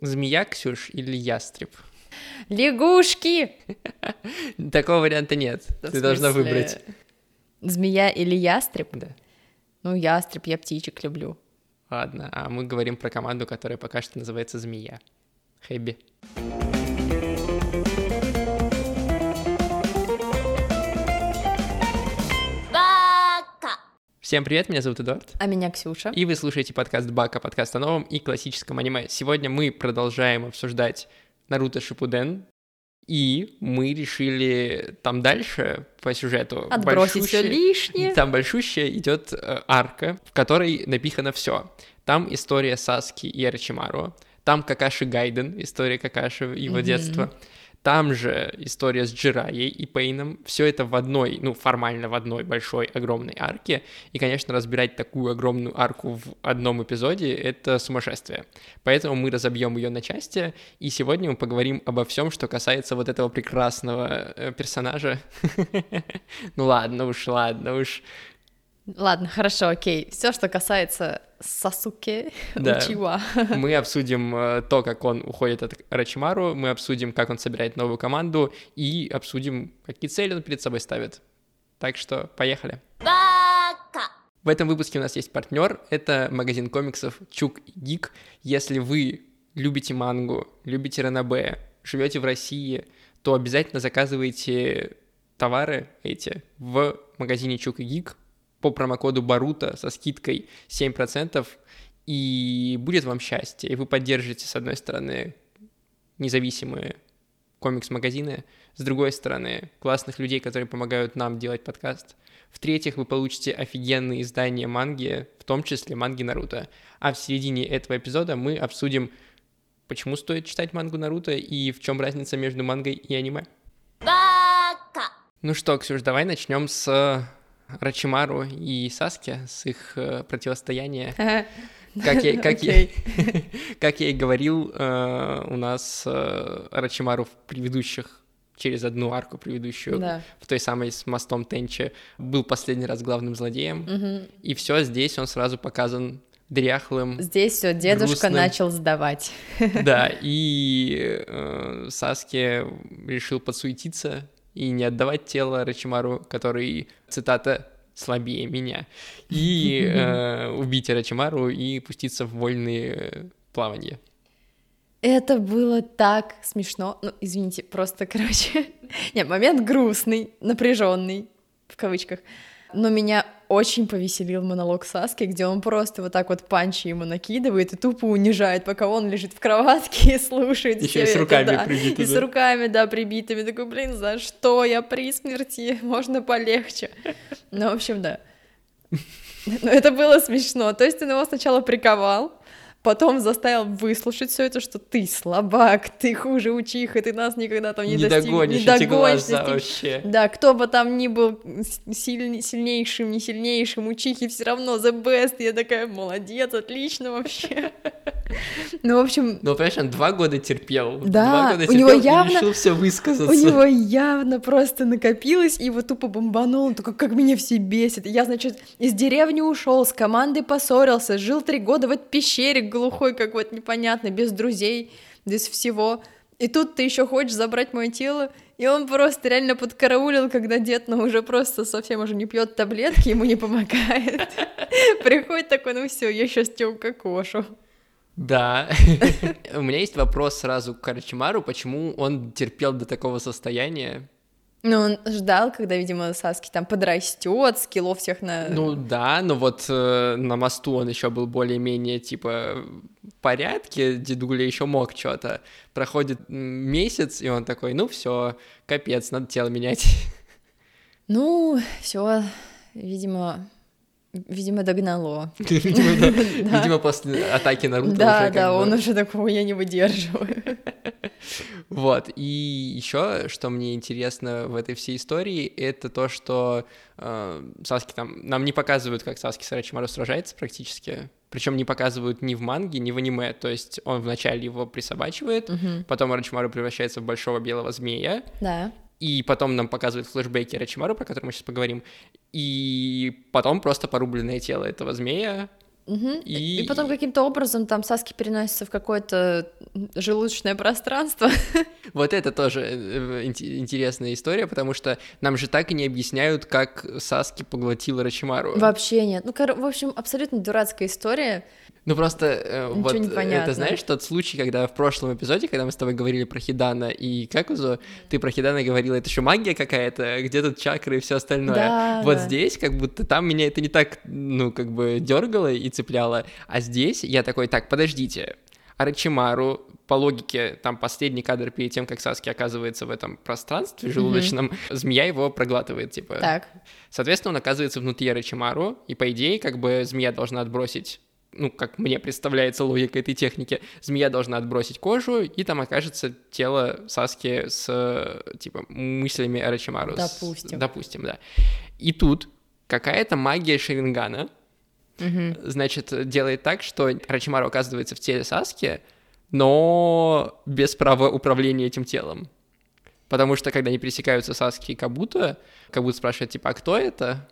Змея, Ксюш, или ястреб? Лягушки! Такого варианта нет. Да Ты должна выбрать. Змея или ястреб? Да. Ну, ястреб, я птичек люблю. Ладно, а мы говорим про команду, которая пока что называется Змея. Хэби. Всем привет, меня зовут Эдуард. А меня Ксюша. И вы слушаете подкаст Бака, подкаст о новом и классическом аниме. Сегодня мы продолжаем обсуждать Наруто Шипуден, и мы решили там дальше по сюжету Отбросить все лишнее. Там большущая идет э, арка, в которой напихано все. Там история Саски и Арчимару, там Какаши Гайден, история Какаши его Мгм. детства, там же история с Джираей и Пейном. Все это в одной, ну, формально в одной большой огромной арке. И, конечно, разбирать такую огромную арку в одном эпизоде — это сумасшествие. Поэтому мы разобьем ее на части, и сегодня мы поговорим обо всем, что касается вот этого прекрасного э, персонажа. Ну ладно уж, ладно уж. Ладно, хорошо, окей. Все, что касается Сасуке Да. Учива. Мы обсудим э, то, как он уходит от Рачимару, мы обсудим, как он собирает новую команду, и обсудим, какие цели он перед собой ставит. Так что поехали. В этом выпуске у нас есть партнер, это магазин комиксов Чук и Гик. Если вы любите мангу, любите ранобэ, живете в России, то обязательно заказывайте товары эти в магазине Чук и Гик по промокоду Барута со скидкой 7%, и будет вам счастье, и вы поддержите, с одной стороны, независимые комикс-магазины, с другой стороны, классных людей, которые помогают нам делать подкаст. В-третьих, вы получите офигенные издания манги, в том числе манги Наруто. А в середине этого эпизода мы обсудим, почему стоит читать мангу Наруто и в чем разница между мангой и аниме. Ну что, Ксюш, давай начнем с Рачимару и Саски, с их э, противостояния. Как я, как я, Окей. как я и говорил, э, у нас э, Рачимару в предыдущих, через одну арку предыдущую, Да. в той самой с мостом Тенчи, был последний раз главным злодеем. Мгм. И все здесь он сразу показан дряхлым. Здесь все, дедушка Грустным. начал сдавать. Да, и э, Саски решил подсуетиться и не отдавать тело Рачимару, который, цитата, слабее меня, и э, убить Рачимару и пуститься в вольные э, плавания. Это было так смешно. Ну, извините, просто, короче. Нет, момент грустный, напряженный, в кавычках. Но меня очень повеселил монолог Саски, где он просто вот так вот панчи ему накидывает и тупо унижает, пока он лежит в кроватке и слушает всё и с это, руками да. прибиты, И с руками, да, прибитыми. Такой, блин, за что я при смерти? Можно полегче. Ну, в общем, да. Но это было смешно. То есть он его сначала приковал, потом заставил выслушать все это, что ты слабак, ты хуже учиха, ты нас никогда там не, Не достиг- догонишь не эти догонишь, достиг- вообще. Да, кто бы там ни был с- сильни- сильнейшим, не сильнейшим, учихи все равно the best. Я такая, молодец, отлично вообще. Ну, в общем, Ну, понимаешь, он два года терпел. Да, два года у него явно- решил все высказаться. у него явно просто накопилось, и его тупо бомбанул, он такой, как меня все бесит. Я, значит, из деревни ушел, с командой поссорился, жил три года в этой пещере глухой, как вот непонятно, без друзей, без всего. И тут ты еще хочешь забрать мое тело, и он просто реально подкараулил, когда дед, ну, уже просто совсем уже не пьет таблетки, ему не помогает. Приходит такой, ну все, я сейчас тебя укокошу. Да. У меня есть вопрос сразу к Карачимару, почему он терпел до такого состояния? Ну, он ждал, когда, видимо, Саски там подрастет, скиллов всех на... Ну да, но вот э, на мосту он еще был более-менее типа в порядке, дедуля еще мог что-то. Проходит месяц, и он такой, ну все, капец, надо тело менять. Ну, все, видимо, видимо, догнало. Видимо, да. Да. Видимо, после атаки Наруто Да, уже да, он уже такого я не выдерживаю. Вот, и еще, что мне интересно в этой всей истории, это то, что э, Саски там... Нам не показывают, как Саски с Рачимару сражается практически, причем не показывают ни в манге, ни в аниме, то есть он вначале его присобачивает, Мгм. потом Рачимару превращается в большого белого змея, Да. И потом нам показывают флешбеки Рачимару, про которые мы сейчас поговорим, и потом просто порубленное тело этого змея, Угу. И... и потом каким-то образом там Саски переносится в какое-то желудочное пространство. Вот это тоже э, интересная история, потому что нам же так и не объясняют, как Саски поглотила Рачимару. Вообще нет. Ну, в общем, абсолютно дурацкая история. Ну просто э, вот это знаешь тот случай, когда в прошлом эпизоде, когда мы с тобой говорили про Хидана и Какузу, ты про Хидана говорила, это еще магия какая-то, где тут чакры и все остальное. Да, вот да. здесь как будто там меня это не так, ну как бы дергало и цепляло, а здесь я такой, так, подождите, Арачимару, по логике, там последний кадр перед тем, как Саски оказывается в этом пространстве желудочном, mm-hmm. змея его проглатывает, типа. Так. Соответственно, он оказывается внутри Арачимару, и по идее, как бы змея должна отбросить ну, как мне представляется логика этой техники, змея должна отбросить кожу, и там окажется тело Саски с, типа, мыслями Арачимару. Допустим. С, допустим, да. И тут какая-то магия Шерингана, значит, делает так, что Арачимару оказывается в теле Саски, но без права управления этим телом. Потому что, когда они пересекаются Саски и Кабуто, Кабуто спрашивает, типа, а кто это?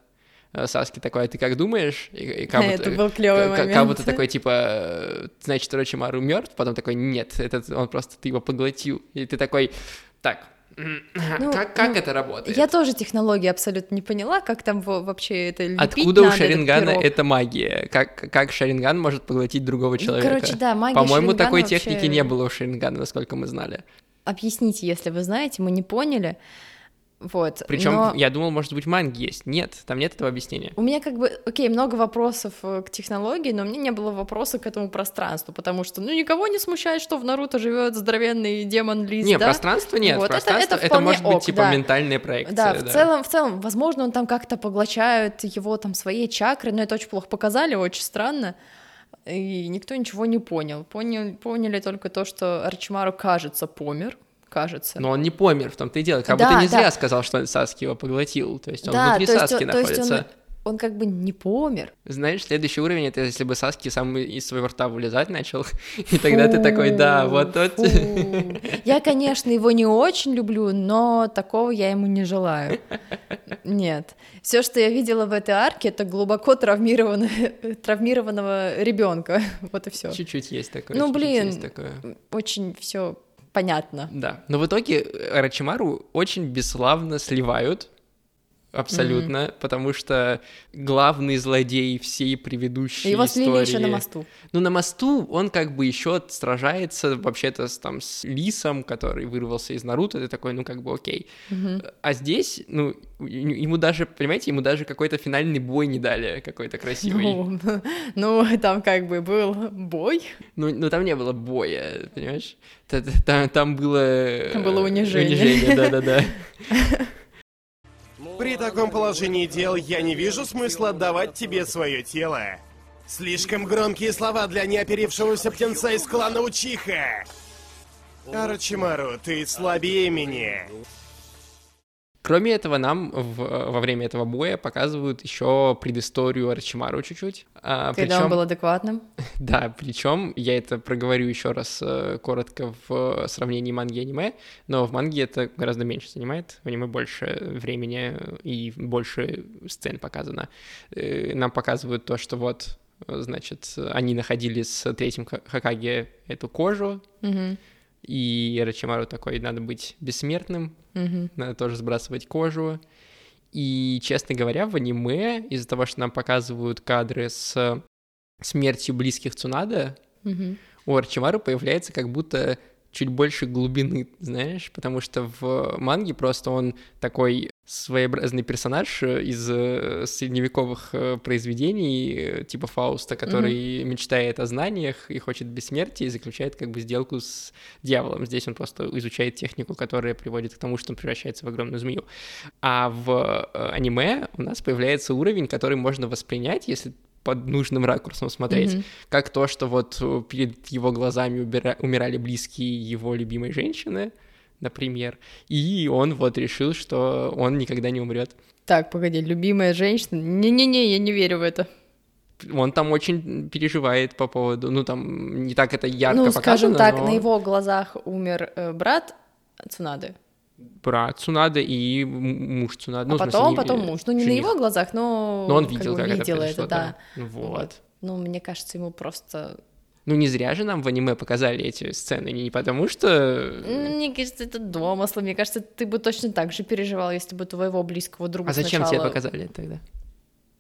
Э, Саски такой, а ты как думаешь? И, и Кабуто, это был клевый момент. Кабуто такой, типа, значит, Рочимару мертв, потом такой, нет, этот, он просто, ты его поглотил. И ты такой, так, ну, как, как ну, это работает? Я тоже технологии абсолютно не поняла, как там вообще это лепить Откуда надо, у Шарингана это магия? Как, как Шаринган может поглотить другого ну, человека? короче, да, магия По-моему, такой вообще... техники не было у Шарингана, насколько мы знали. Объясните, если вы знаете, мы не поняли. Вот. Причем но... я думал, может быть, манги есть. Нет, там нет этого объяснения. У меня как бы, окей, много вопросов э, к технологии, но у меня не было вопроса к этому пространству, потому что, ну, никого не смущает, что в Наруто живет здоровенный демон Лиз, Не, да? пространство нет, вот. пространство это, это, это может быть ок, типа да. ментальная проекция. Да, в да. целом, в целом, возможно, он там как-то поглощает его там своей чакры, но это очень плохо показали, очень странно и никто ничего не понял. Понял, поняли только то, что Арчимару, кажется, помер, кажется. Но он не помер, в том-то и дело. Как да, будто не зря да. сказал, что Саски его поглотил. То есть он да, внутри то Саски есть, находится. То есть он, он как бы не помер. Знаешь, следующий уровень это если бы Саски сам из своего рта вылезать начал, и тогда ты такой, да, вот тот. Я, конечно, его не очень люблю, но такого я ему не желаю. Нет. Все, что я видела в этой арке, это глубоко травмированного ребенка. Вот и все. Чуть-чуть есть такое. Ну, блин, очень все понятно. Да, но в итоге Рачимару очень бесславно сливают, абсолютно, mm-hmm. потому что главный злодей всей предыдущей Его истории... слили еще на мосту. Ну, на мосту он как бы еще сражается вообще-то с, там с Лисом, который вырвался из Наруто, ты такой, ну, как бы окей. Mm-hmm. А здесь, ну, ему даже, понимаете, ему даже какой-то финальный бой не дали, какой-то красивый. Ну, ну там как бы был бой. Ну, ну там не было боя, понимаешь? Там, там было... Там было унижение. Унижение, да-да-да. При таком положении дел я не вижу смысла отдавать тебе свое тело. Слишком громкие слова для неоперившегося птенца из клана Учиха. Арачимару, ты слабее меня. Кроме этого, нам в, во время этого боя показывают еще предысторию Арчимару чуть-чуть. А, Когда причем, он был адекватным? Да, причем я это проговорю еще раз э, коротко в сравнении манги и аниме, но в манге это гораздо меньше занимает, в аниме больше времени и больше сцен показано. Э, нам показывают то, что вот, значит, они находили с третьим Хакаге эту кожу, угу и Рачимару такой, надо быть бессмертным, mm-hmm. надо тоже сбрасывать кожу. И, честно говоря, в аниме, из-за того, что нам показывают кадры с смертью близких Цунада, mm-hmm. у Арчимару появляется как будто чуть больше глубины, знаешь, потому что в манге просто он такой своеобразный персонаж из э, средневековых э, произведений, типа Фауста, который mm-hmm. мечтает о знаниях и хочет бессмертия и заключает как бы сделку с дьяволом. Здесь он просто изучает технику, которая приводит к тому, что он превращается в огромную змею. А в э, аниме у нас появляется уровень, который можно воспринять, если под нужным ракурсом смотреть, mm-hmm. как то, что вот э, перед его глазами убира- умирали близкие его любимой женщины, например, и он вот решил, что он никогда не умрет. Так, погоди, любимая женщина? Не-не-не, я не верю в это. Он там очень переживает по поводу, ну там не так это ярко ну, показано. Ну, скажем так, но... на его глазах умер э, брат Цунады брат Цунада и муж Цунада. А ну, потом, смысле, потом муж. Ну, не жених. на его глазах, но... Но он видел, как, как это это, да. Вот. вот. Ну, мне кажется, ему просто... Ну, не зря же нам в аниме показали эти сцены, не потому что... Ну, Мне кажется, это домыслы. Мне кажется, ты бы точно так же переживал, если бы твоего близкого друга А зачем сначала- тебе показали это тогда?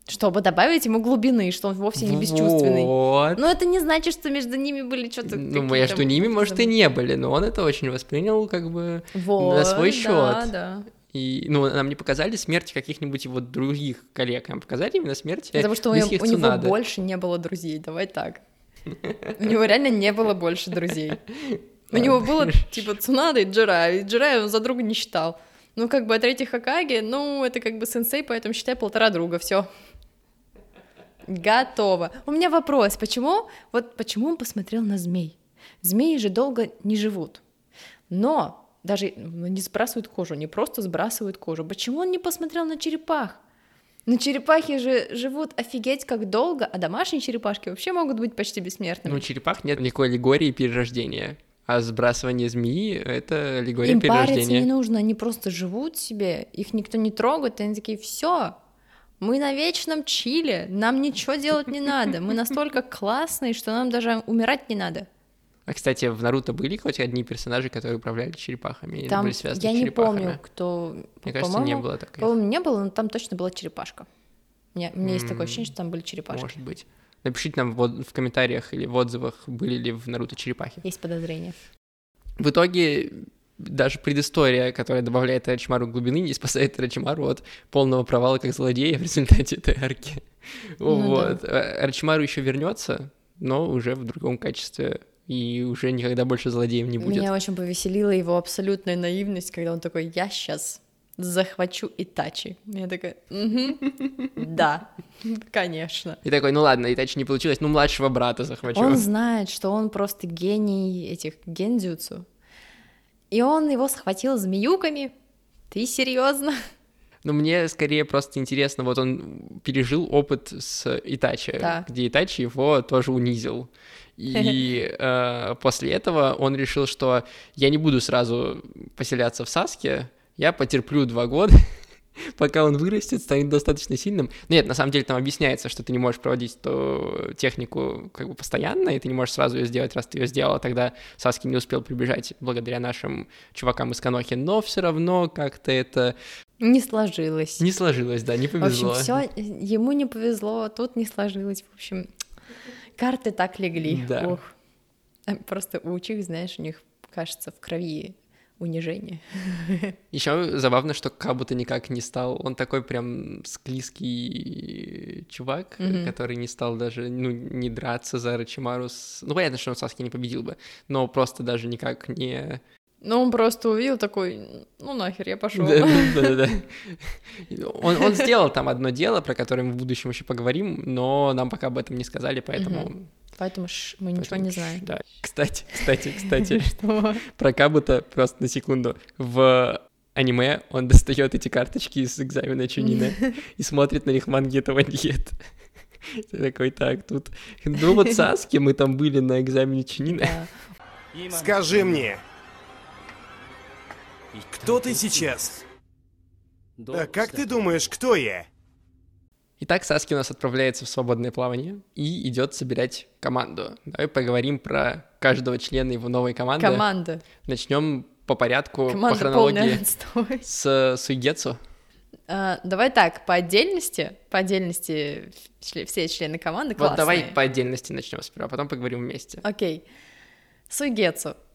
Чтобы добавить ему глубины, что он вовсе не бесчувственный. Вот. Но это не значит, что между ними были что-то Ну, между ними, может, и не были, но он это очень воспринял как бы Вот, на свой да, счет. да. И, ну, нам не показали смерти каких-нибудь его других коллег, нам показали именно смерти Потому что у, него- у него больше не было друзей, давай так. У него реально не было больше друзей. У него было типа Цунада и Джирай, и Джирай он за друга не считал. Ну, как бы от третьих Хакаги, ну, это как бы сенсей, поэтому считай полтора друга, все. Готово. У меня вопрос, почему, вот почему он посмотрел на змей? Змеи же долго не живут. Но даже ну, не сбрасывают кожу, не просто сбрасывают кожу. Почему он не посмотрел на черепах? Но черепахи же живут офигеть как долго, а домашние черепашки вообще могут быть почти бессмертными. Ну, у черепах нет никакой аллегории перерождения. А сбрасывание змеи — это аллегория Им париться перерождения. не нужно, они просто живут себе, их никто не трогает, и они такие, все, мы на вечном чиле, нам ничего делать не надо, мы настолько классные, что нам даже умирать не надо. А, кстати, в Наруто были хоть одни персонажи, которые управляли черепахами? Или Там, были связаны я с не помню, кто, Мне кажется, не было таких. по-моему, не было, но там точно была черепашка. У меня, у меня есть такое ощущение, что там были черепашки. Может быть. Напишите нам в, в комментариях или в отзывах, были ли в Наруто черепахи. Есть подозрение. В итоге даже предыстория, которая добавляет Рачимару глубины, не спасает Рачимару от полного провала как злодея в результате этой арки. Ну вот. А Рачимару еще вернется, но уже в другом качестве. И уже никогда больше злодеем не будет. Меня очень повеселила его абсолютная наивность, когда он такой, я сейчас захвачу Итачи. Я такая, «Мгм, да, конечно. И такой, ну ладно, Итачи не получилось, ну младшего брата захвачу. Он знает, что он просто гений этих гендзюцу. И он его схватил змеюками. Ты серьезно? Но мне скорее просто интересно, вот он пережил опыт с Итачи, Да. где Итачи его тоже унизил. И э, после этого он решил, что я не буду сразу поселяться в Саске, я потерплю два года, пока он вырастет, станет достаточно сильным. Нет, на самом деле там объясняется, что ты не можешь проводить эту технику как бы постоянно, и ты не можешь сразу ее сделать, раз ты ее сделала, тогда Саски не успел прибежать благодаря нашим чувакам из Канохи, но все равно как-то это Не сложилось. не сложилось, да, не В общем, повезло. все ему не повезло, тут не сложилось. В общем, карты так легли. Да. А Просто у учих, знаешь, у них, кажется, в крови унижение. Еще забавно, что Кабута никак не стал. Он такой прям склизкий чувак, Мгм. который не стал даже, ну, не драться за Рачимару. с- Ну, понятно, что он Саски не победил бы, но просто даже никак не... Ну, он просто увидел такой, ну нахер, я пошел. Да-да-да. Он, он сделал там одно дело, про которое мы в будущем еще поговорим, но нам пока об этом не сказали, поэтому... Поэтому ш- мы ничего поэтому не ш- знаем. Да. Кстати, кстати, кстати, про Кабута просто на секунду. В аниме он достает эти карточки из экзамена Чунина и смотрит на них манги этого нет. Ты такой, так, тут... Ну вот Саски, мы там были на экзамене Чунина. Да. Скажи мне, кто ты сейчас? А как ты думаешь, кто я? Итак, Саски у нас отправляется в свободное плавание и идет собирать команду. Давай поговорим про каждого члена его новой команды. Команда. Начнем по порядку, по Команда полный хронологии с Суигетсу. А, Давай так, по отдельности, по отдельности все члены команды Вот классные. давай по отдельности начнем сперва, а потом поговорим вместе. Окей.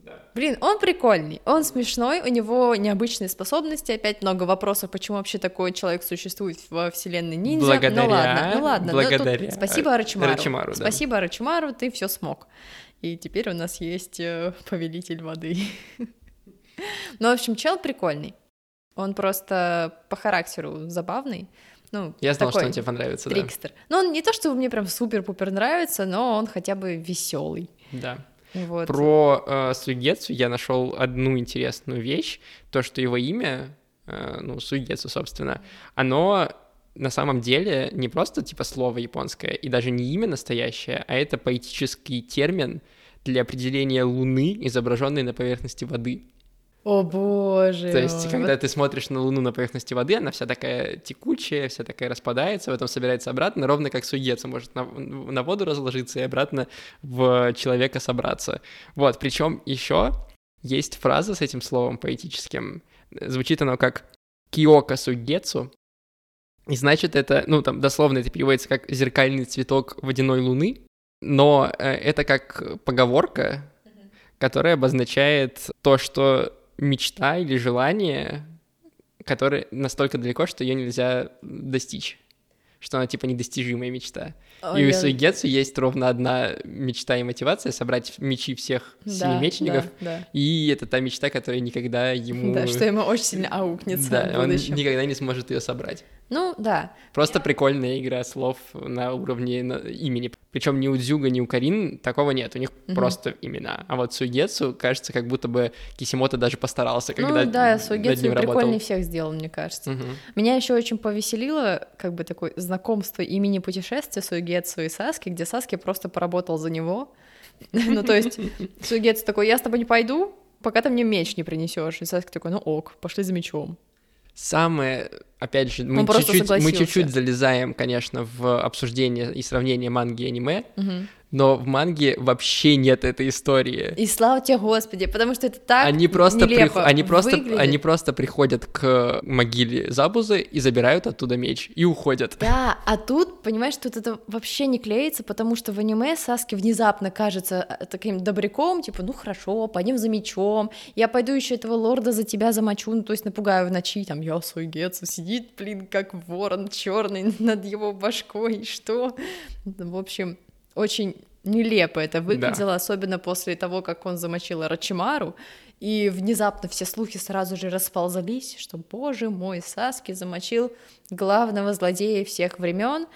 Сугецу. Блин, он прикольный, он смешной, у него необычные способности, опять много вопросов, почему вообще такой человек существует во вселенной ниндзя. Благодаря- ну ладно, ну ладно. ну тут благодаря спасибо Арачимару. Арачимару, да. Спасибо Арачимару, ты все смог. И теперь у нас есть э, повелитель воды. Ну, в общем, чел прикольный. Он просто по характеру забавный. Ну, Я знал, что он тебе понравится, да. трикстер. Ну, он не то, что мне прям супер-пупер нравится, но он хотя бы веселый. Да. Вот. Про э, Суигетсу я нашел одну интересную вещь, то, что его имя, э, ну, Суигетсу, собственно, оно на самом деле не просто типа слово японское, и даже не имя настоящее, а это поэтический термин для определения Луны, изображенной на поверхности воды. О боже. То есть, когда ты смотришь на Луну на поверхности воды, она вся такая текучая, вся такая распадается, потом собирается обратно, ровно как Сугеца может на, на воду разложиться и обратно в человека собраться. Вот, причем еще есть фраза с этим словом поэтическим. Звучит оно как «киока сугецу», и значит это, ну там дословно это переводится как «зеркальный цветок водяной луны», но э, это как поговорка, которая обозначает то, что мечта или желание, которое настолько далеко, что ее нельзя достичь. Что она типа недостижимая мечта. Ой, и у Суигетсу есть ровно одна мечта и мотивация собрать мечи всех Да, семи мечников. да, да. И это та мечта, которая никогда ему. Да, что ему очень сильно аукнется Да, он никогда не сможет ее собрать. Ну, да. Просто прикольная игра слов на уровне имени. Причем ни у Дзюга, ни у Карин такого нет. У них Мгм. просто имена. А вот Сугетсу, кажется, как будто бы Кисимото даже постарался, когда ну, да, ним прикольнее работал. всех сделал, мне кажется. Мгм. Меня еще очень повеселило, как бы такое знакомство имени путешествия Сугетсу и Саски, где Саски просто поработал за него. Ну, то есть Сугетсу такой, я с тобой не пойду, пока ты мне меч не принесешь. И Саски такой, ну ок, пошли за мечом. Самое, опять же, мы чуть-чуть, мы чуть-чуть залезаем, конечно, в обсуждение и сравнение манги и аниме, Мгм. Но в манге вообще нет этой истории. И слава тебе, Господи, потому что это так они просто, нелепо прих- они, просто, выглядит. они просто приходят к могиле Забузы и забирают оттуда меч и уходят. Да, а тут, понимаешь, тут это вообще не клеится, потому что в аниме Саски внезапно кажется э, таким добряком, типа, ну хорошо, пойдем за мечом, я пойду еще этого лорда за тебя замочу, ну то есть напугаю в ночи, там, я свой Гетсу, сидит, блин, как ворон черный над его башкой, и что? В общем, очень нелепо это выглядело, особенно после того, как он замочил Рачимару, и внезапно все слухи сразу же расползались, что, боже мой, Саски замочил главного злодея всех времен,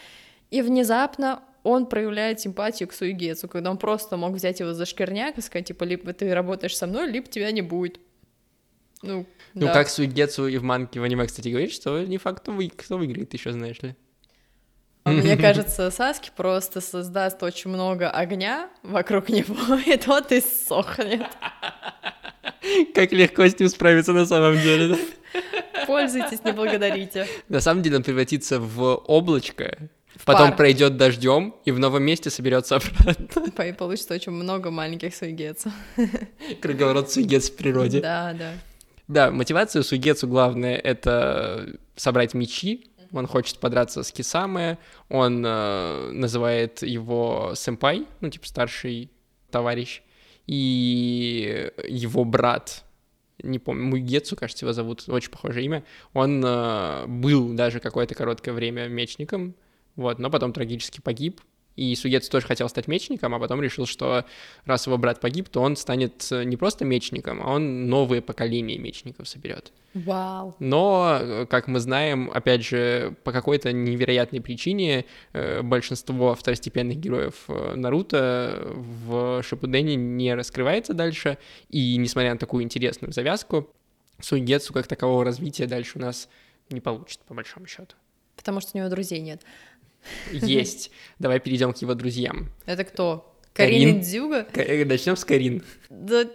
и внезапно он проявляет симпатию к Суигецу, когда он просто мог взять его за шкирняк и сказать, типа, либо ты работаешь со мной, либо тебя не будет. Ну, Ну, да. как Суигетсу и в манге в аниме, кстати, говорит, что не факт, кто, вы- кто выиграет, еще знаешь ли. А Мне кажется, Саски просто создаст очень много огня вокруг него, и тот и сохнет. Как легко с ним справиться на самом деле, да? Пользуйтесь, не благодарите. На самом деле он превратится в облачко, потом пар. пройдет дождем и в новом месте соберется обратно. И получится очень много маленьких Суигецу. Круговорот Суигетсу в природе. Да, да. Да, мотивация Сугецу главное — это собрать мечи. Он хочет подраться с Кисаме, он э, называет его сэмпай, ну, типа старший товарищ, и его брат, не помню, Мугецу, кажется, его зовут, очень похожее имя, он э, был даже какое-то короткое время мечником, вот, но потом трагически погиб, и Сугецу тоже хотел стать мечником, а потом решил, что раз его брат погиб, то он станет э, не просто мечником, а он новое поколение мечников соберет. Вау. Но, э, как мы знаем, опять же, по какой-то невероятной причине э, большинство второстепенных героев Наруто в Шипудене не раскрывается дальше, и несмотря на такую интересную завязку, Суигетсу как такового развития дальше у нас не получит, по большому счету. Потому что у него друзей нет. Есть. Давай перейдем к его друзьям. Это кто? Карин. Карин Дзюга? Начнем с Карин. Да,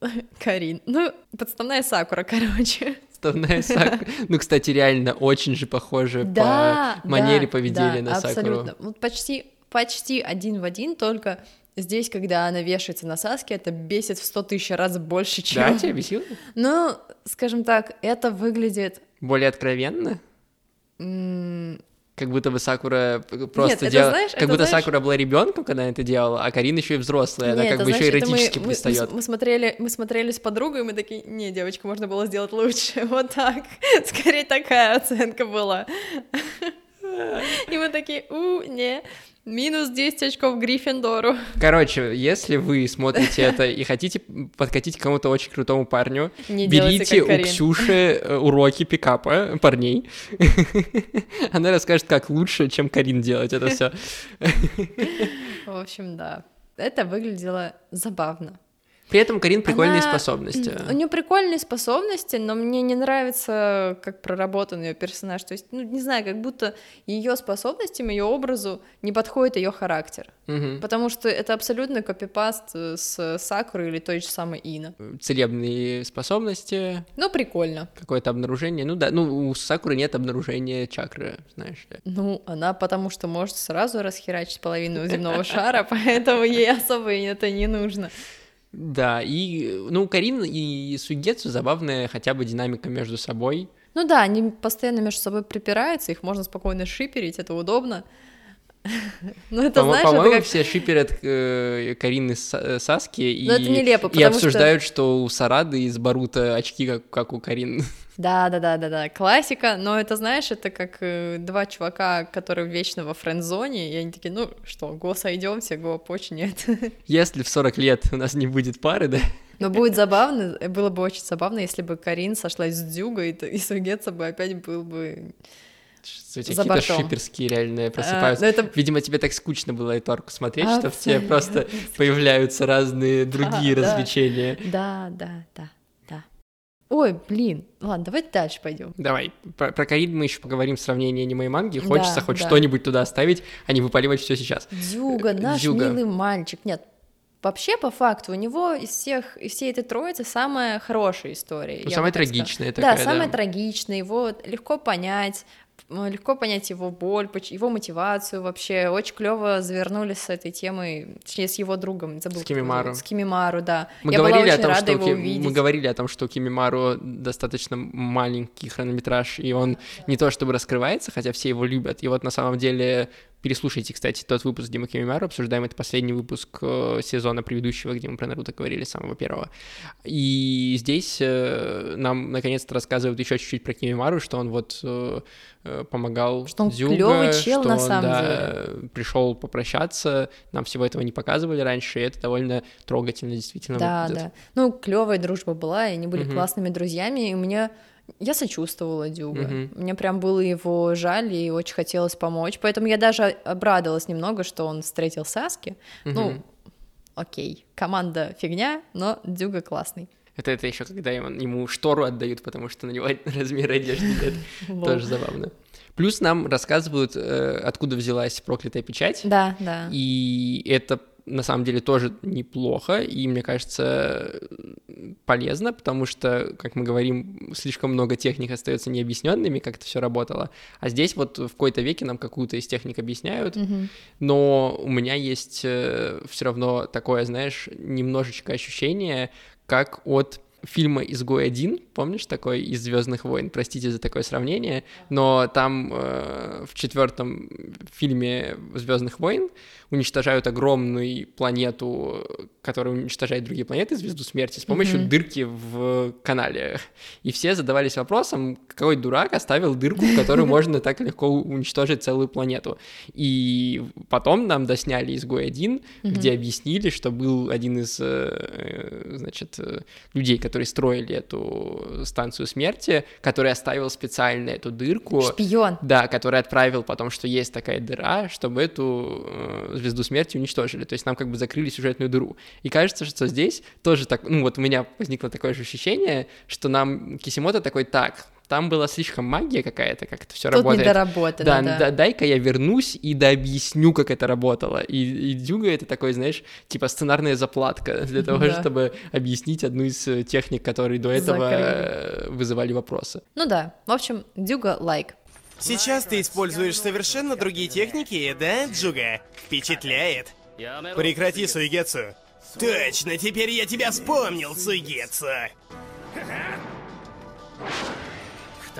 Карин. Ну, подставная Сакура, короче. Вставная Сакура. Ну, кстати, реально очень же похоже Да, по манере да, поведения да, на Сакуру. абсолютно. Вот почти, почти один в один, только здесь, когда она вешается на Саске, это бесит в сто тысяч раз больше, чем... Да, тебя бесило? Ну, скажем так, это выглядит... Более откровенно? Как будто бы Сакура просто это делала... знаешь, как будто знаешь- Сакура была ребенком, когда она это делала, а Карин еще и взрослая, она не, как бы еще знаешь, мы- эротически мы- мы, пристает. мы смотрели, мы смотрели с подругой, и мы такие, не, девочка, можно было сделать лучше, вот так. Скорее такая оценка была. И мы такие, у, не, минус 10 очков Гриффиндору. Короче, если вы смотрите это и хотите подкатить к кому-то очень крутому парню, Не берите у. Ксюши э, уроки пикапа парней. Она расскажет, как лучше, чем Карин делать это все. В общем, да. Это выглядело забавно. При этом Карин прикольные Она- способности. У нее прикольные способности, но мне не нравится, как проработан ее персонаж. То есть, ну, не знаю, как будто ее способностям, ее образу не подходит ее характер. Мгм. Потому что это абсолютно копипаст э, с Сакурой или той же самой Ина. Целебные способности, Ну, прикольно. какое-то обнаружение. Ну да, ну у Сакуры нет обнаружения чакры, знаешь ли. Ну, она потому что может сразу расхерачить половину земного шара, поэтому ей особо это не нужно. Да, и, ну, Карин и Сугетсу забавная хотя бы динамика между собой. Ну да, они постоянно между собой припираются, их можно спокойно шиперить, это удобно. Ну, это, По- знаешь, это По-моему, как... все шиперят э, Карин и Са- э, Саски и, Но это нелепо, и потому что- обсуждают, что... у Сарады из Барута очки, как, как у Карин. Да, да, да, да, да, классика, но это, знаешь, это как э, два чувака, которые вечно во френд-зоне, и они такие, ну что, го сойдемся, го почи нет. Если в 40 лет у нас не будет пары, да, Но будет забавно, было бы очень забавно, если бы Карин сошлась с Дюгой, и, Сугетса бы опять был бы... какие-то шиперские реально А, просыпаются. ну это- Видимо, тебе так скучно было эту арку смотреть, что в тебе просто появляются разные другие да. развлечения. Да, да, да. Ой, блин, ладно, давайте дальше пойдем. Давай, про, про Карин мы еще поговорим в сравнении аниме и манги. Хочется Да, хоть да. что-нибудь туда оставить, а не выпаливать все сейчас. Дюга, наш Дюга. милый мальчик. Нет, вообще, по факту, у него из всех, из всей этой троицы самая хорошая история. Ну, самая трагичная Да, такая, самая да. трагичная, его легко понять, легко понять его боль, его мотивацию вообще. Очень клево завернули с этой темой, точнее, с его другом, забыл, С Кимимару. С Кимимару, да. Мы я говорили была о очень том, рада что его Ки- увидеть. мы говорили о том, что у Кимимару достаточно маленький хронометраж, и он не то чтобы раскрывается, хотя все его любят. И вот на самом деле переслушайте, кстати, тот выпуск, где мы Кимимару обсуждаем, это последний выпуск э, сезона предыдущего, где мы про Наруто говорили, самого первого. И здесь э, нам наконец-то рассказывают еще чуть-чуть про Кимимару, что он вот э, помогал Что он Дзюго, клёвый чел что на он, самом да, пришел попрощаться, нам всего этого не показывали раньше, и это довольно трогательно действительно Да, выглядит. да. Ну, клевая дружба была, и они были Мгм. классными друзьями, и у меня я сочувствовала Дюга. Мгм. Мне прям было его жаль, и очень хотелось помочь. Поэтому я даже обрадовалась немного, что он встретил Саски. Ну, Мгм. окей, команда фигня, но Дюга классный. Это, это еще когда ему, ему штору отдают, потому что на него размер одежды нет. Тоже забавно. Плюс нам рассказывают, э, откуда взялась проклятая печать. Да, да. И это на самом деле тоже неплохо, и мне кажется полезно, потому что, как мы говорим, слишком много техник остается необъясненными, как это все работало. А здесь вот в какой-то веке нам какую-то из техник объясняют, Мгм. но у меня есть все равно такое, знаешь, немножечко ощущение, как от фильма «Изгой один», помнишь такой из Звездных войн? Простите за такое сравнение, но там э, в четвертом фильме Звездных войн уничтожают огромную планету, которая уничтожает другие планеты, звезду смерти, с помощью Мгм. дырки в канале. И все задавались вопросом, какой дурак оставил дырку, в которую можно так легко уничтожить целую планету. И потом нам досняли изгой один, где объяснили, что был один из, э, значит, э, людей, которые строили эту станцию смерти, который оставил специально эту дырку. Шпион. Да, который отправил потом, что есть такая дыра, чтобы эту э, звезду смерти уничтожили. То есть нам как бы закрыли сюжетную дыру. И кажется, что здесь тоже так, ну вот у меня возникло такое же ощущение, что нам Кисимото такой, так, там была слишком магия какая-то, как это все Тут работает. недоработано, Да, да. да, дай-ка я вернусь и дообъясню, как это работало. И, и Дюга это такой, знаешь, типа сценарная заплатка для того, Да. чтобы объяснить одну из э, техник, которые до этого э, вызывали вопросы. Ну да, в общем, Дюга лайк. Сейчас ты используешь совершенно другие техники, да, Джуга? Впечатляет. Прекрати, Суигетсу. Точно, теперь я тебя вспомнил, Суигетсу.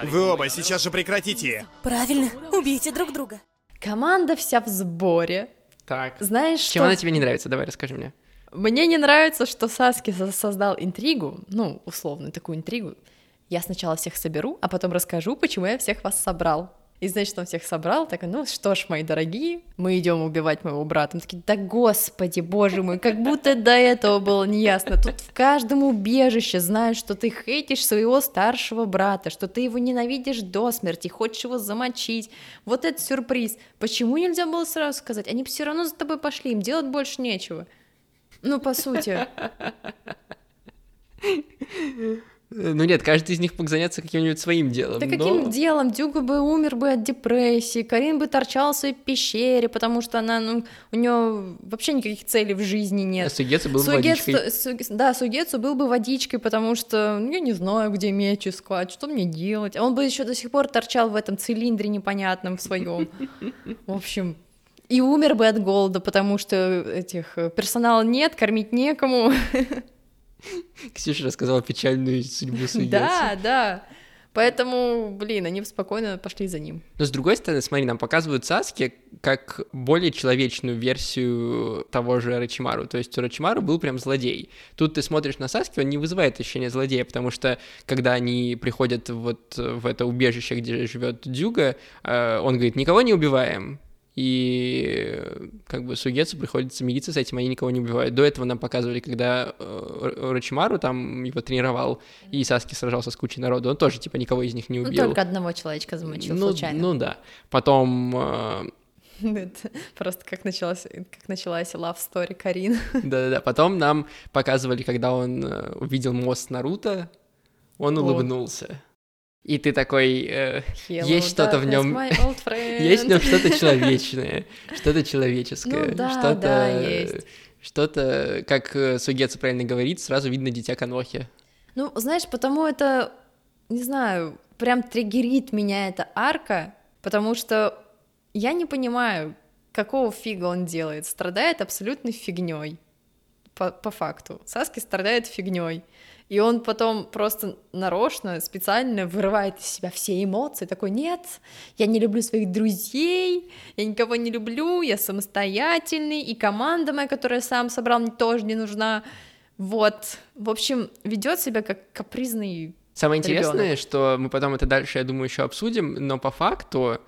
Вы оба сейчас же прекратите. Правильно, убейте друг друга. Команда вся в сборе. Так. Знаешь, Чем что? она тебе не нравится? Давай, расскажи мне. Мне не нравится, что Саски со- создал интригу, ну, условно, такую интригу. Я сначала всех соберу, а потом расскажу, почему я всех вас собрал. И значит, он всех собрал, так, ну что ж, мои дорогие, мы идем убивать моего брата. Мы такие, да господи, боже мой, как будто до этого было неясно. Тут в каждом убежище знают, что ты хейтишь своего старшего брата, что ты его ненавидишь до смерти, хочешь его замочить. Вот это сюрприз. Почему нельзя было сразу сказать? Они все равно за тобой пошли, им делать больше нечего. Ну, по сути. Ну нет, каждый из них мог заняться каким-нибудь своим делом. Да но- каким делом? Дюга бы умер бы от депрессии, Карин бы торчал в своей пещере, потому что она, ну, у нее вообще никаких целей в жизни А нет. Сугецу был Сугецу- водичкой. Су- да, Сугецу был бы водичкой, потому что ну, я не знаю, где меч искать, что мне делать. А Он бы еще до сих пор торчал в этом цилиндре непонятном в своем. В общем, и умер бы от голода, потому что этих э, персонала нет, кормить некому. Ксюша рассказала печальную судьбу Сугецу. Да, да. Поэтому, блин, они спокойно пошли за ним. Но с другой стороны, смотри, нам показывают Саски как более человечную версию того же Рачимару. То есть у Рачимару был прям злодей. Тут ты смотришь на Саски, он не вызывает ощущения злодея, потому что когда они приходят вот в это убежище, где живет Дюга, э, он говорит, никого не убиваем. И как бы Сугецу приходится мириться с этим, они никого не убивают. До этого нам показывали, когда э, Рачимару там его тренировал, и Саски сражался с кучей народу, он тоже типа никого из них не Ну, убил. только одного человечка замочил ну, случайно. ну да. Потом э, просто как началась, как началась love story Карин. Да-да-да, потом нам показывали, когда он э, увидел мост Наруто, он улыбнулся. И ты такой, э, Hello, Есть что-то в friend. есть в нем что-то человечное, что-то человеческое, Ну да, что-то... да. Что-то, как э, Сугецу правильно говорит, сразу видно дитя Канохи. Ну, знаешь, потому это, не знаю, прям триггерит меня эта арка, потому что я не понимаю, какого фига он делает. Страдает абсолютной фигней. По, по факту. Саски страдает фигней. И он потом просто нарочно, специально вырывает из себя все эмоции, такой, нет, я не люблю своих друзей, я никого не люблю, я самостоятельный, и команда моя, которую я сам собрал, мне тоже не нужна. Вот, в общем, ведет себя как капризный. Самое интересное, Ребёнок. что мы потом это дальше, я думаю, еще обсудим, но по факту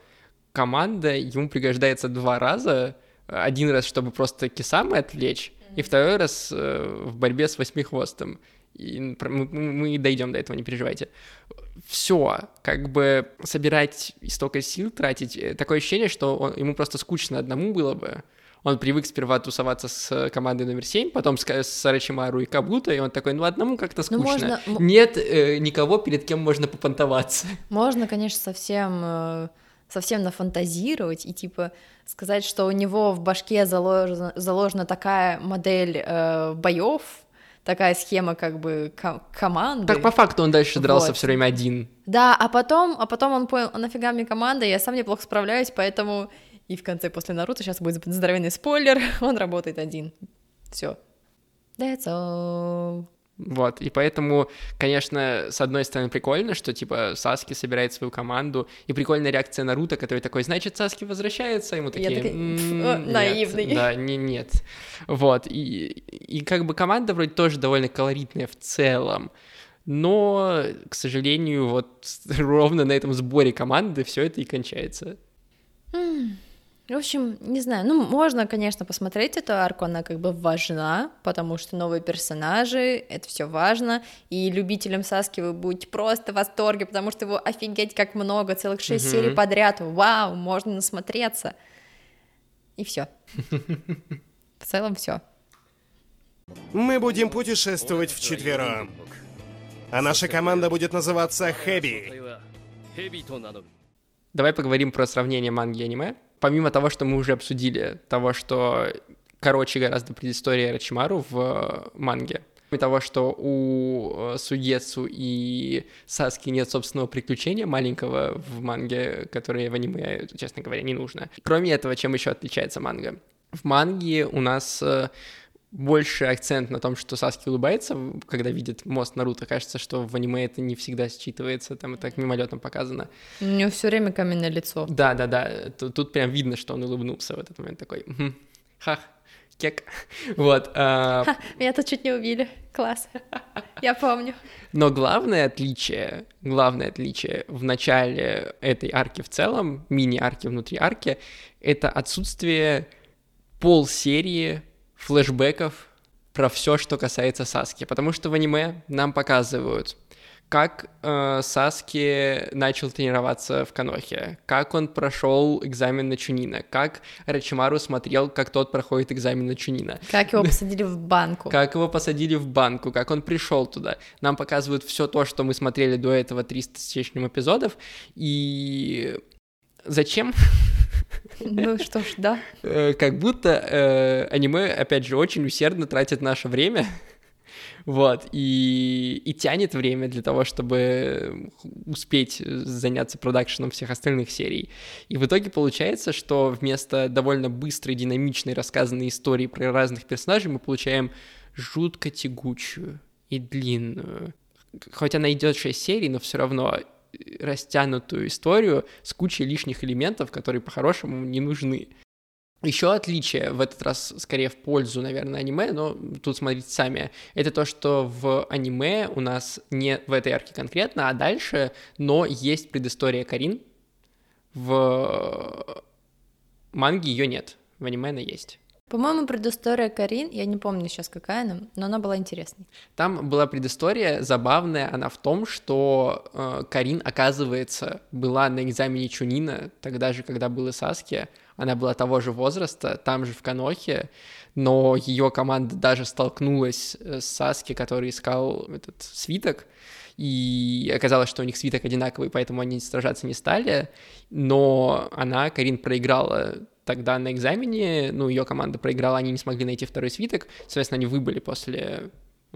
команда ему пригождается два раза. Один раз, чтобы просто Кисамы отвлечь, и второй раз э, в борьбе с восьмихвостом. И мы, дойдем до этого, не переживайте. Все, как бы собирать столько сил тратить, э, такое ощущение, что он- ему просто скучно одному было бы. Он привык сперва тусоваться с командой номер 7, потом с, с Арачимару и Кабуто, и он такой, ну одному как-то Ну, скучно. можно- м- Нет э, никого, перед кем можно попонтоваться. Можно, конечно, совсем, э, совсем нафантазировать и типа сказать, что у него в башке заложена, заложена такая модель э, боев, такая схема как бы ко- команды. Так по факту он дальше дрался Вот. все время один. Да, а потом, а потом он понял, а нафига мне команда, я сам неплохо справляюсь, поэтому и в конце после Наруто сейчас будет здоровенный спойлер, он работает один. Все. That's all. Вот, и поэтому, конечно, с одной стороны прикольно, что, типа, Саски собирает свою команду, и прикольная реакция Наруто, который такой, значит, Саски возвращается, ему такие... такая, э, нет». наивный. Да, не, нет. Вот, и, и как бы команда вроде тоже довольно колоритная в целом, но, к сожалению, вот ровно на этом сборе команды все это и кончается. В общем, не знаю, ну, можно, конечно, посмотреть эту арку, она как бы важна, потому что новые персонажи, это все важно, и любителям Саски вы будете просто в восторге, потому что его офигеть как много, целых шесть Мгм. серий подряд, вау, можно насмотреться. И все. В целом все. Мы будем путешествовать вчетвером. А наша команда будет называться Хэби. Давай поговорим про сравнение манги и аниме. Помимо того, что мы уже обсудили, того, что короче гораздо предыстория Рачимару в э, манге, Кроме того, что у э, Сугецу и Саски нет собственного приключения маленького в манге, которое в аниме, честно говоря, не нужно. Кроме этого, чем еще отличается манга? В манге у нас э, больше акцент на том, что Саски улыбается, когда видит мост Наруто. Кажется, что в аниме это не всегда считывается, там это так мимолетом показано. У него все время каменное лицо. Да, да, да. Тут, тут прям видно, что он улыбнулся в этот момент такой. «Мгм. Хах, кек. Вот. а, Ха, меня тут чуть не убили. Класс. Я помню. Но главное отличие, главное отличие в начале этой арки в целом, мини-арки внутри арки, это отсутствие полсерии флешбеков про все, что касается Саски. Потому что в аниме нам показывают, как э, Саски начал тренироваться в Канохе, как он прошел экзамен на Чунина, как Рачимару смотрел, как тот проходит экзамен на Чунина. Как его посадили в банку. Как его посадили в банку, как он пришел туда. Нам показывают все то, что мы смотрели до этого 300 с лишним эпизодов, и зачем? Ну что ж, да. Э, как будто э, аниме, опять же, очень усердно тратит наше время, вот, и, и тянет время для того, чтобы успеть заняться продакшеном всех остальных серий. И в итоге получается, что вместо довольно быстрой, динамичной, рассказанной истории про разных персонажей мы получаем жутко тягучую и длинную. Хоть она идет 6 серий, но все равно растянутую историю с кучей лишних элементов, которые по-хорошему не нужны. Еще отличие, в этот раз скорее в пользу, наверное, аниме, но тут смотрите сами, это то, что в аниме у нас не в этой арке конкретно, а дальше, но есть предыстория Карин, в манге ее нет, в аниме она есть. По-моему, предыстория Карин, я не помню сейчас какая она, но она была интересной. Там была предыстория забавная, она в том, что э, Карин, оказывается, была на экзамене Чунина, тогда же, когда был и Саски, она была того же возраста, там же в Канохе, но ее команда даже столкнулась с Саски, который искал этот свиток, и оказалось, что у них свиток одинаковый, поэтому они сражаться не стали, но она, Карин, проиграла тогда на экзамене, ну, ее команда проиграла, они не смогли найти второй свиток, соответственно, они выбыли после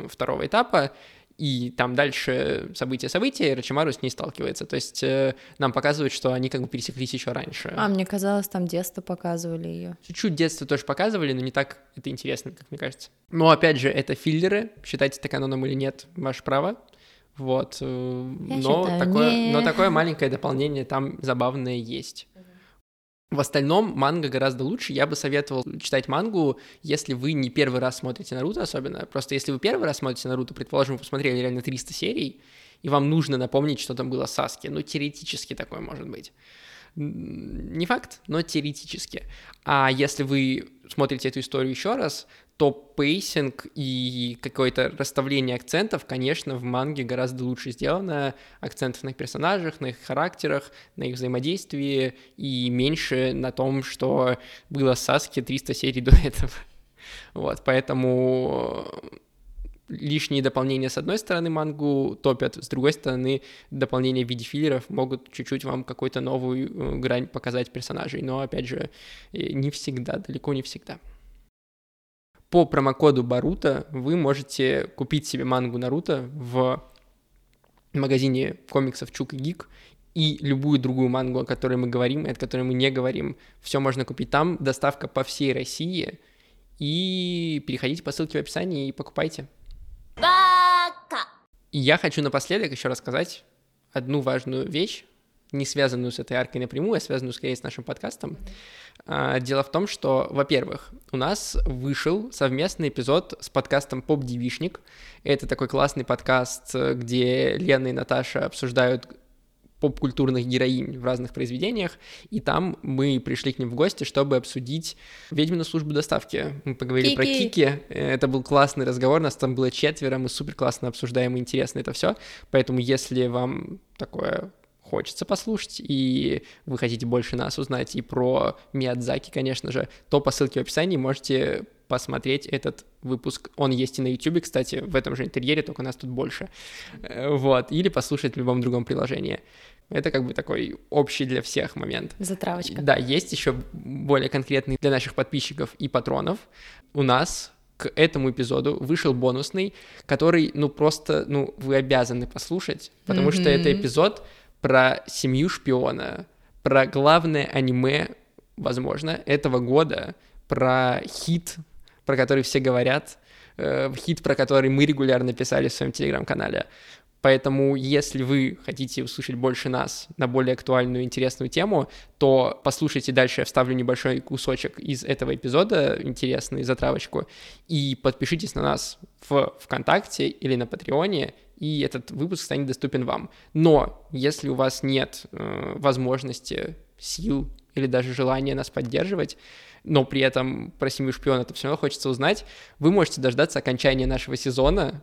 второго этапа, и там дальше события-события, и Рачимару с ней сталкивается. То есть э, нам показывают, что они как бы пересеклись еще раньше. А, мне казалось, там детство показывали ее. Чуть-чуть детство тоже показывали, но не так это интересно, как мне кажется. Но опять же, это филлеры, считайте это каноном или нет, ваше право. Вот. Э, Я но, считаю, такое, не... но такое маленькое дополнение там забавное есть. В остальном манга гораздо лучше. Я бы советовал читать мангу, если вы не первый раз смотрите Наруто особенно. Просто если вы первый раз смотрите Наруто, предположим, вы посмотрели реально 300 серий, и вам нужно напомнить, что там было Саски. Ну, теоретически такое может быть. Не факт, но теоретически. А если вы смотрите эту историю еще раз, то pacing и какое-то расставление акцентов, конечно, в манге гораздо лучше сделано. Акцентов на их персонажах, на их характерах, на их взаимодействии и меньше на том, что было с Саске 300 серий до этого. Вот, поэтому лишние дополнения с одной стороны мангу топят, с другой стороны дополнения в виде филлеров могут чуть-чуть вам какую-то новую э, грань показать персонажей, но опять же не всегда, далеко не всегда. По промокоду Барута вы можете купить себе мангу Наруто в магазине комиксов Чук и Гик и любую другую мангу, о которой мы говорим и от которой мы не говорим. Все можно купить там, доставка по всей России. И переходите по ссылке в описании и покупайте. И я хочу напоследок еще рассказать одну важную вещь, не связанную с этой аркой напрямую, а связанную скорее с нашим подкастом. А, дело в том, что, во-первых, у нас вышел совместный эпизод с подкастом «Поп Девишник». Это такой классный подкаст, где Лена и Наташа обсуждают поп-культурных героинь в разных произведениях, и там мы пришли к ним в гости, чтобы обсудить «Ведьмину службу доставки». Мы поговорили Кики. про Кики, это был классный разговор, нас там было четверо, мы супер классно обсуждаем, и интересно это все, поэтому если вам такое хочется послушать, и вы хотите больше нас узнать и про Миядзаки, конечно же, то по ссылке в описании можете посмотреть этот выпуск. Он есть и на YouTube, кстати, в этом же интерьере, только нас тут больше. Э, вот. Или послушать в любом другом приложении. Это как бы такой общий для всех момент. Затравочка. Да, есть еще более конкретный для наших подписчиков и патронов. У нас к этому эпизоду вышел бонусный, который, ну, просто, ну, вы обязаны послушать, потому mm-hmm. что это эпизод про семью шпиона, про главное аниме, возможно, этого года, про хит, про который все говорят, э, хит, про который мы регулярно писали в своем телеграм-канале. Поэтому, если вы хотите услышать больше нас на более актуальную, интересную тему, то послушайте дальше, я вставлю небольшой кусочек из этого эпизода, интересный затравочку, и подпишитесь на нас в ВКонтакте или на Патреоне, и этот выпуск станет доступен вам. Но если у вас нет э, возможности, сил или даже желания нас поддерживать, но при этом про семью шпиона это все равно хочется узнать, вы можете дождаться окончания нашего сезона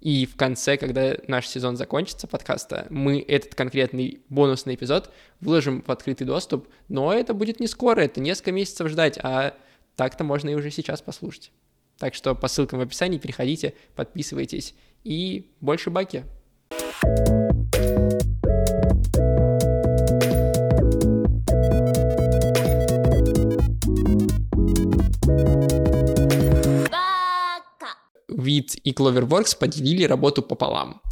И в конце, когда наш сезон закончится подкаста, мы этот конкретный бонусный эпизод выложим в открытый доступ, но это будет не скоро, это несколько месяцев ждать, а так-то можно и уже сейчас послушать. Так что по ссылкам в описании переходите, подписывайтесь и больше баки. Вид и Cloverworks поделили работу пополам.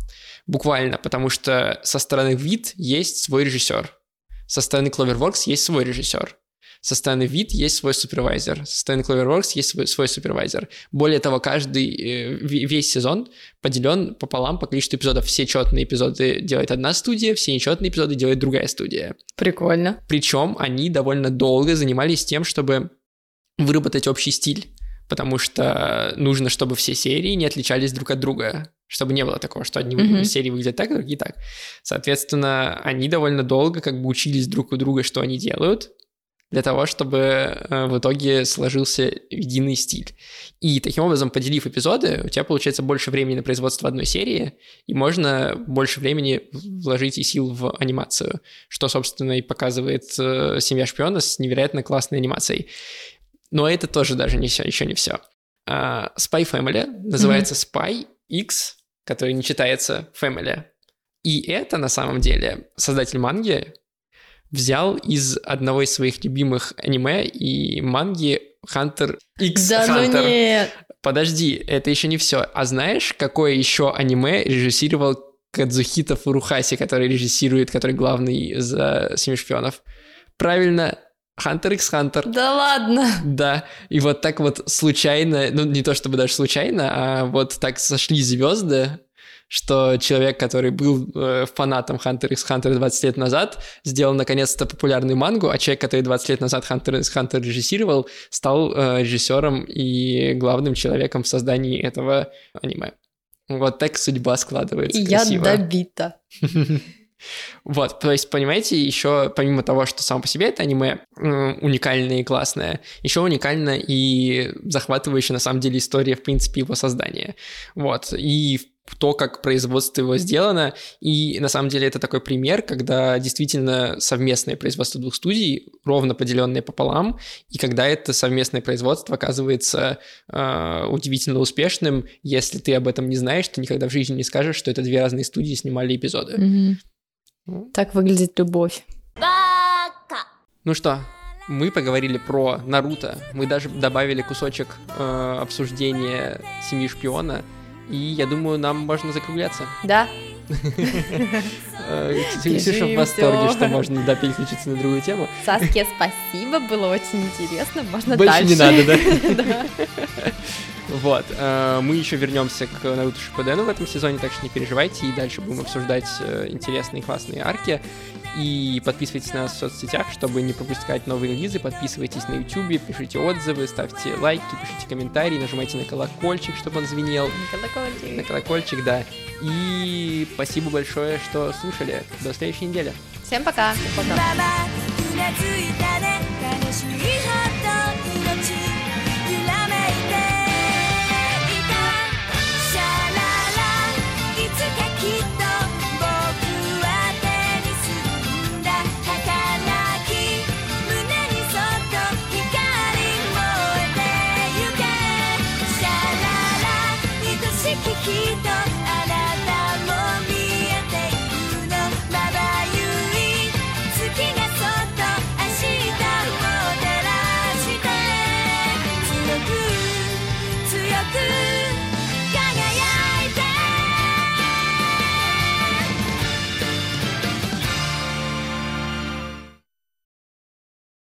Буквально, потому что со стороны Вид есть свой режиссер, со стороны Cloverworks есть свой режиссер, со стороны вид есть свой супервайзер, со стороны Cloverworks есть свой, свой супервайзер. Более того, каждый, э, весь сезон поделен пополам по количеству эпизодов. Все четные эпизоды делает одна студия, все нечетные эпизоды делает другая студия. Прикольно. Причем они довольно долго занимались тем, чтобы выработать общий стиль потому что нужно, чтобы все серии не отличались друг от друга, чтобы не было такого, что одни mm-hmm. серии выглядят так, а другие так. Соответственно, они довольно долго как бы учились друг у друга, что они делают, для того, чтобы э, в итоге сложился единый стиль. И таким образом, поделив эпизоды, у тебя получается больше времени на производство одной серии, и можно больше времени вложить и сил в анимацию, что, собственно, и показывает э, «Семья шпиона» с невероятно классной анимацией. Но это тоже даже не все, еще не все. Uh, Spy Family называется mm-hmm. Spy X, который не читается Family. И это на самом деле создатель манги взял из одного из своих любимых аниме и манги Hunter X да Hunter. ну нет. Подожди, это еще не все. А знаешь, какое еще аниме режиссировал Кадзухита Фурухаси, который режиссирует, который главный за «Семи шпионов»? Правильно, Hunter x Hunter. Да ладно. Да, и вот так вот случайно, ну не то чтобы даже случайно, а вот так сошли звезды, что человек, который был э, фанатом Hunter x Hunter 20 лет назад, сделал наконец-то популярную мангу, а человек, который 20 лет назад Hunter x Hunter режиссировал, стал э, режиссером и главным человеком в создании этого аниме. Вот так судьба складывается. И красиво. я добита. Вот, то есть, понимаете, еще помимо того, что само по себе это аниме уникальное и классное, еще уникальна и захватывающая на самом деле история, в принципе, его создания. Вот, и то, как производство его сделано. И на самом деле это такой пример, когда действительно совместное производство двух студий, ровно поделенное пополам, и когда это совместное производство оказывается э, удивительно успешным, если ты об этом не знаешь, ты никогда в жизни не скажешь, что это две разные студии снимали эпизоды. Mm-hmm. Так выглядит любовь. Ну что, мы поговорили про Наруто. Мы даже добавили кусочек э, обсуждения семьи шпиона. И я думаю, нам можно закругляться. Да. Ксюша в восторге, что можно да, переключиться на другую тему. Саске, спасибо, было очень интересно. Можно Больше дальше. не надо, да? Вот. э, Мы еще вернемся к Наруто Шипудену в этом сезоне, так что не переживайте, и дальше будем обсуждать э, интересные классные арки. И подписывайтесь на нас в соцсетях, чтобы не пропускать новые релизы. Подписывайтесь на YouTube, пишите отзывы, ставьте лайки, пишите комментарии, нажимайте на колокольчик, чтобы он звенел. Колокольчик. На колокольчик, да. И спасибо большое, что слушали. До следующей недели. Всем пока. Пока.